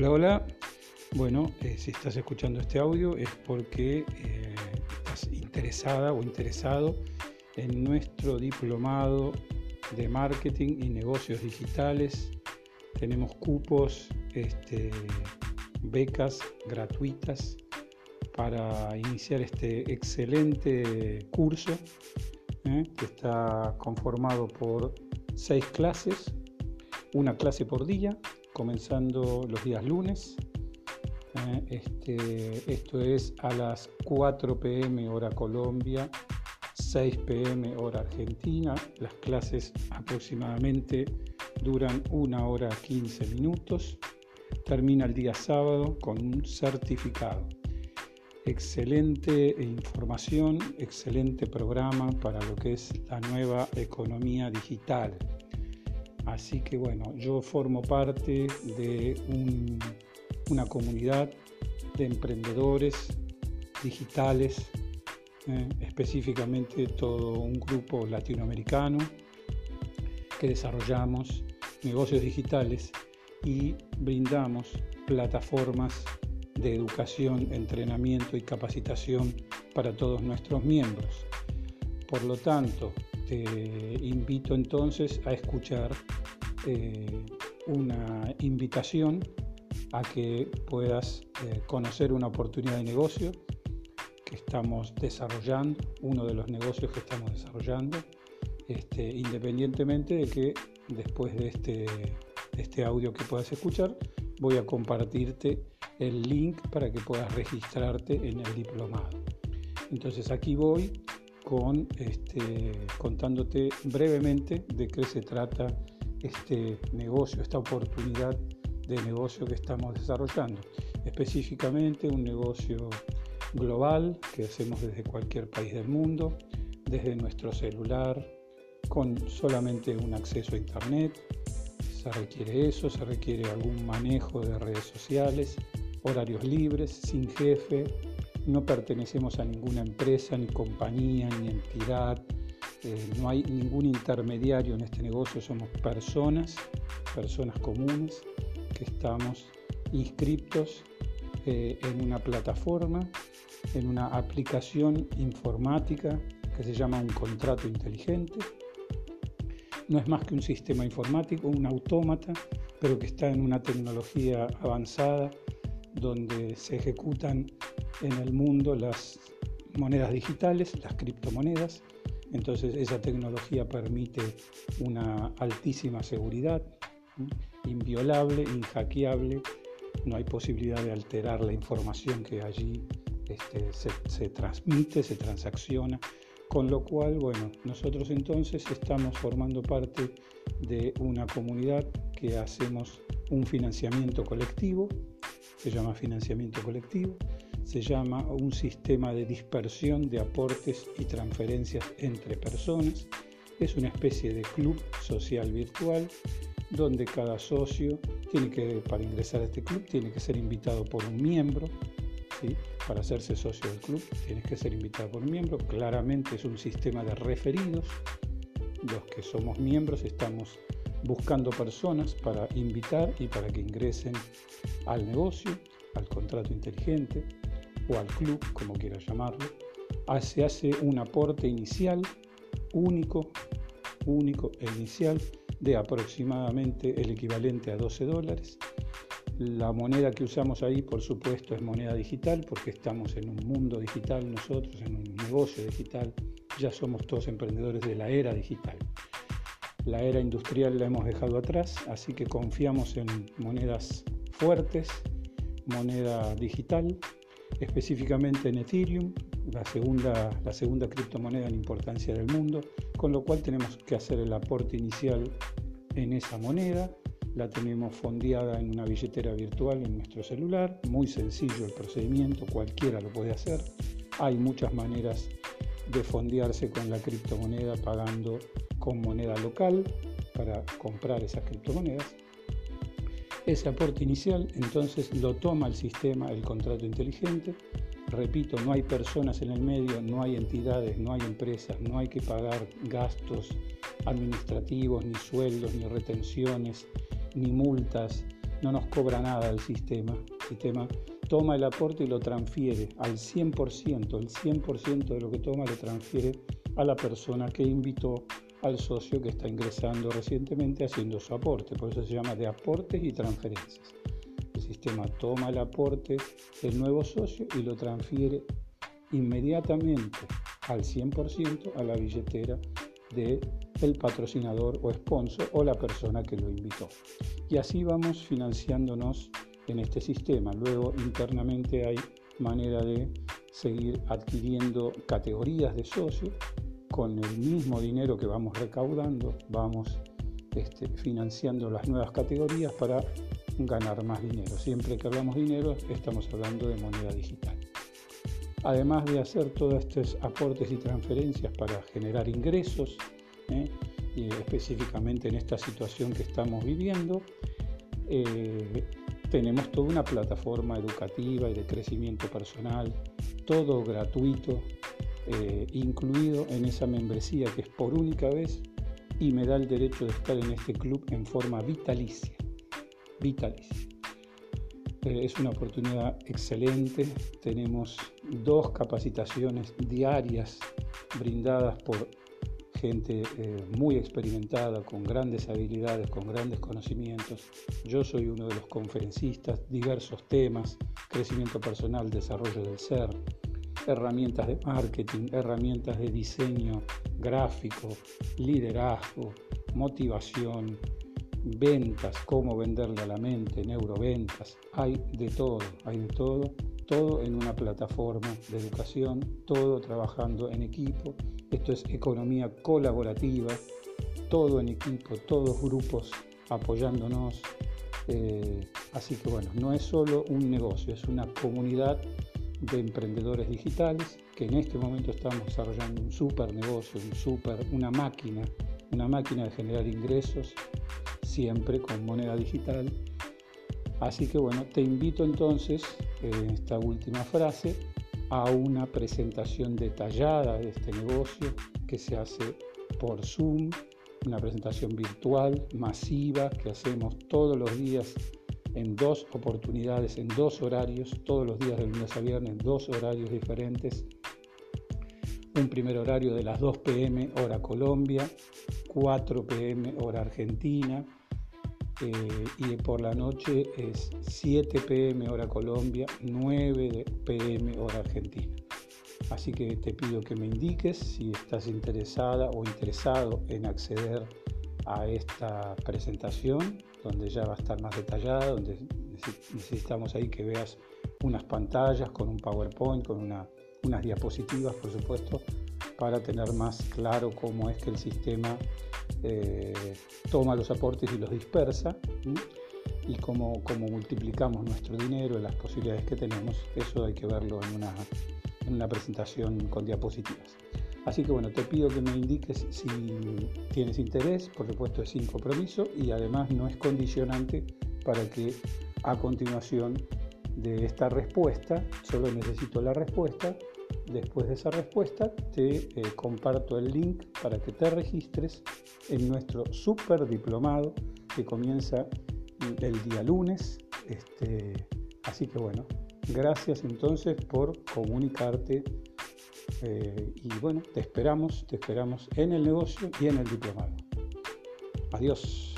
Hola, hola. Bueno, eh, si estás escuchando este audio es porque eh, estás interesada o interesado en nuestro diplomado de marketing y negocios digitales. Tenemos cupos, este, becas gratuitas para iniciar este excelente curso ¿eh? que está conformado por seis clases, una clase por día, comenzando los días lunes. ¿eh? Este, esto es a las 4 pm hora Colombia, 6 pm hora Argentina. Las clases aproximadamente duran una hora 15 minutos. Termina el día sábado con un certificado excelente información, excelente programa para lo que es la nueva economía digital. Así que bueno, yo formo parte de una comunidad de emprendedores digitales, eh, específicamente todo un grupo latinoamericano que desarrollamos negocios digitales y brindamos plataformas de educación, entrenamiento y capacitación para todos nuestros miembros. Por lo tanto, te invito entonces a escuchar eh, una invitación a que puedas eh, conocer una oportunidad de negocio que estamos desarrollando, uno de los negocios que estamos desarrollando, este, independientemente de que después de este, de este audio que puedas escuchar, voy a compartirte el link para que puedas registrarte en el diplomado. Entonces aquí voy con este, contándote brevemente de qué se trata este negocio, esta oportunidad de negocio que estamos desarrollando. Específicamente un negocio global que hacemos desde cualquier país del mundo, desde nuestro celular, con solamente un acceso a Internet. Se requiere eso, se requiere algún manejo de redes sociales, horarios libres, sin jefe, no pertenecemos a ninguna empresa, ni compañía, ni entidad, eh, no hay ningún intermediario en este negocio, somos personas, personas comunes que estamos inscriptos eh, en una plataforma, en una aplicación informática que se llama un contrato inteligente. No es más que un sistema informático, un autómata, pero que está en una tecnología avanzada donde se ejecutan en el mundo las monedas digitales, las criptomonedas. Entonces esa tecnología permite una altísima seguridad, inviolable, inhackeable, no hay posibilidad de alterar la información que allí este, se, transmite, se transacciona, con lo cual, bueno, nosotros entonces estamos formando parte de una comunidad que hacemos un financiamiento colectivo se llama financiamiento colectivo, se llama un sistema de dispersión de aportes y transferencias entre personas, es una especie de club social virtual donde cada socio tiene que, para ingresar a este club, tiene que ser invitado por un miembro, ¿sí? para hacerse socio del club tienes que ser invitado por un miembro, claramente es un sistema de referidos, los que somos miembros estamos buscando personas para invitar y para que ingresen al negocio, al contrato inteligente o al club, como quieras llamarlo. Se hace un aporte inicial único, único e inicial de aproximadamente el equivalente a 12 dólares. La moneda que usamos ahí, por supuesto, es moneda digital porque estamos en un mundo digital nosotros, en un negocio digital. Ya somos todos emprendedores de la era digital. La era industrial la hemos dejado atrás, así que confiamos en monedas fuertes, moneda digital, específicamente en Ethereum, la segunda, la segunda criptomoneda en importancia del mundo, con lo cual tenemos que hacer el aporte inicial en esa moneda, la tenemos fondeada en una billetera virtual en nuestro celular, muy sencillo el procedimiento, cualquiera lo puede hacer, hay muchas maneras de fondearse con la criptomoneda pagando con moneda local para comprar esas criptomonedas. Ese aporte inicial entonces lo toma el sistema, el contrato inteligente. Repito, no hay personas en el medio, no hay entidades, no hay empresas, no hay que pagar gastos administrativos, ni sueldos, ni retenciones, ni multas, no nos cobra nada el sistema. El sistema toma el aporte y lo transfiere al 100%, el 100% de lo que toma lo transfiere a la persona que invitó al socio que está ingresando recientemente haciendo su aporte. Por eso se llama de aportes y transferencias. El sistema toma el aporte del nuevo socio y lo transfiere inmediatamente al 100% a la billetera del el patrocinador o sponsor o la persona que lo invitó. Y así vamos financiándonos en este sistema. Luego internamente hay manera de seguir adquiriendo categorías de socios con el mismo dinero que vamos recaudando, vamos este, financiando las nuevas categorías para ganar más dinero. Siempre que hablamos dinero estamos hablando de moneda digital. Además de hacer todos estos aportes y transferencias para generar ingresos, ¿eh? y específicamente en esta situación que estamos viviendo, eh, tenemos toda una plataforma educativa y de crecimiento personal, todo gratuito, eh, incluido en esa membresía que es por única vez y me da el derecho de estar en este club en forma vitalicia. Vitalicia. Eh, es una oportunidad excelente. Tenemos dos capacitaciones diarias brindadas por gente eh, muy experimentada, con grandes habilidades, con grandes conocimientos. Yo soy uno de los conferencistas, diversos temas, crecimiento personal, desarrollo del ser, herramientas de marketing, herramientas de diseño gráfico, liderazgo, motivación, ventas, cómo venderle a la mente, neuroventas. Hay de todo, hay de todo, todo en una plataforma de educación, todo trabajando en equipo. Esto es economía colaborativa, todo en equipo, todos grupos apoyándonos. Eh, así que bueno, no es solo un negocio, es una comunidad de emprendedores digitales que en este momento estamos desarrollando un super negocio, un super, una máquina, una máquina de generar ingresos siempre con moneda digital. Así que bueno, te invito entonces en esta última frase a una presentación detallada de este negocio que se hace por Zoom, una presentación virtual masiva que hacemos todos los días en dos oportunidades, en dos horarios, todos los días del lunes a viernes, dos horarios diferentes. Un primer horario de las 2 pm hora Colombia, 4 pm hora Argentina eh, y por la noche es 7 pm hora Colombia, 9 pm hora Argentina. Así que te pido que me indiques si estás interesada o interesado en acceder a esta presentación donde ya va a estar más detallada, donde necesitamos ahí que veas unas pantallas con un PowerPoint, con unas diapositivas, por supuesto, para tener más claro cómo es que el sistema eh, toma los aportes y los dispersa y cómo, cómo, multiplicamos nuestro dinero, las posibilidades que tenemos. Eso hay que verlo en una, en una presentación con diapositivas. Así que bueno, te pido que me indiques si tienes interés, por supuesto es sin compromiso y además no es condicionante para que a continuación de esta respuesta, solo necesito la respuesta, después de esa respuesta te eh, comparto el link para que te registres en nuestro super diplomado que comienza el día lunes. Este, así que bueno, gracias entonces por comunicarte eh, y bueno, te esperamos, te esperamos en el negocio y en el diplomado. Adiós.